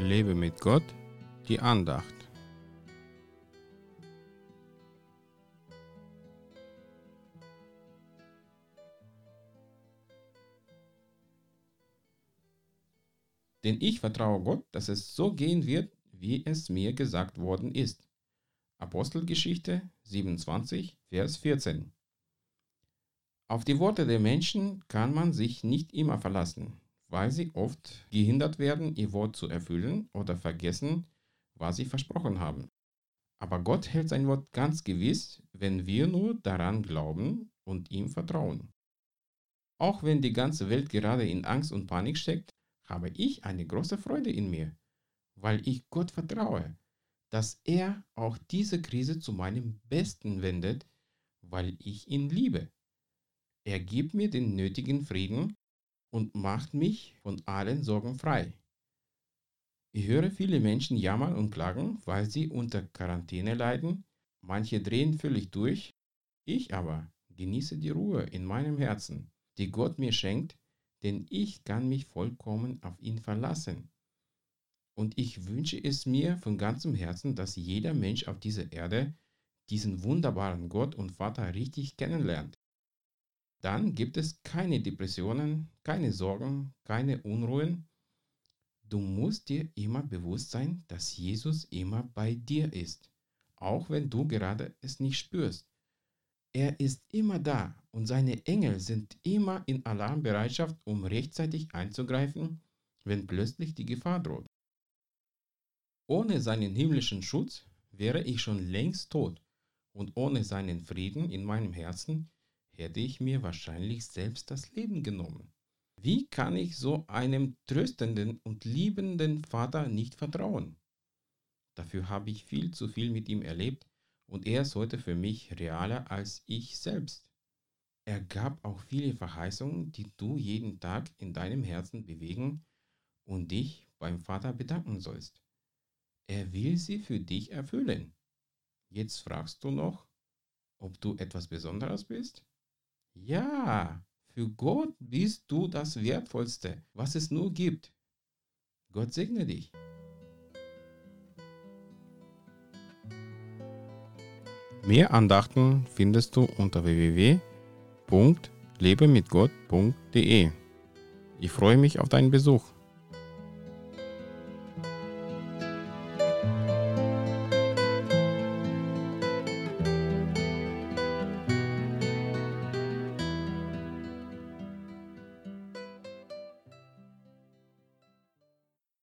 Lebe mit Gott, die Andacht. Denn ich vertraue Gott, dass es so gehen wird, wie es mir gesagt worden ist. Apostelgeschichte 27, Vers 14. Auf die Worte der Menschen kann man sich nicht immer verlassen, weil sie oft gehindert werden, ihr Wort zu erfüllen oder vergessen, was sie versprochen haben. Aber Gott hält sein Wort ganz gewiss, wenn wir nur daran glauben und ihm vertrauen. Auch wenn die ganze Welt gerade in Angst und Panik steckt, habe ich eine große Freude in mir, weil ich Gott vertraue, dass er auch diese Krise zu meinem Besten wendet, weil ich ihn liebe. Er gibt mir den nötigen Frieden und macht mich von allen Sorgen frei. Ich höre viele Menschen jammern und klagen, weil sie unter Quarantäne leiden. Manche drehen völlig durch. Ich aber genieße die Ruhe in meinem Herzen, die Gott mir schenkt, denn ich kann mich vollkommen auf ihn verlassen. Und ich wünsche es mir von ganzem Herzen, dass jeder Mensch auf dieser Erde diesen wunderbaren Gott und Vater richtig kennenlernt. Dann gibt es keine Depressionen, keine Sorgen, keine Unruhen. Du musst dir immer bewusst sein, dass Jesus immer bei dir ist, auch wenn du gerade es nicht spürst. Er ist immer da und seine Engel sind immer in Alarmbereitschaft, um rechtzeitig einzugreifen, wenn plötzlich die Gefahr droht. Ohne seinen himmlischen Schutz wäre ich schon längst tot und ohne seinen Frieden in meinem Herzen hätte ich mir wahrscheinlich selbst das Leben genommen. Wie kann ich so einem tröstenden und liebenden Vater nicht vertrauen? Dafür habe ich viel zu viel mit ihm erlebt und er ist heute für mich realer als ich selbst. Er gab auch viele Verheißungen, die du jeden Tag in deinem Herzen bewegen und dich beim Vater bedanken sollst. Er will sie für dich erfüllen. Jetzt fragst du noch, ob du etwas Besonderes bist? Ja, für Gott bist du das Wertvollste, was es nur gibt. Gott segne dich. Mehr Andachten findest du unter www.lebemitgott.de. Ich freue mich auf deinen Besuch.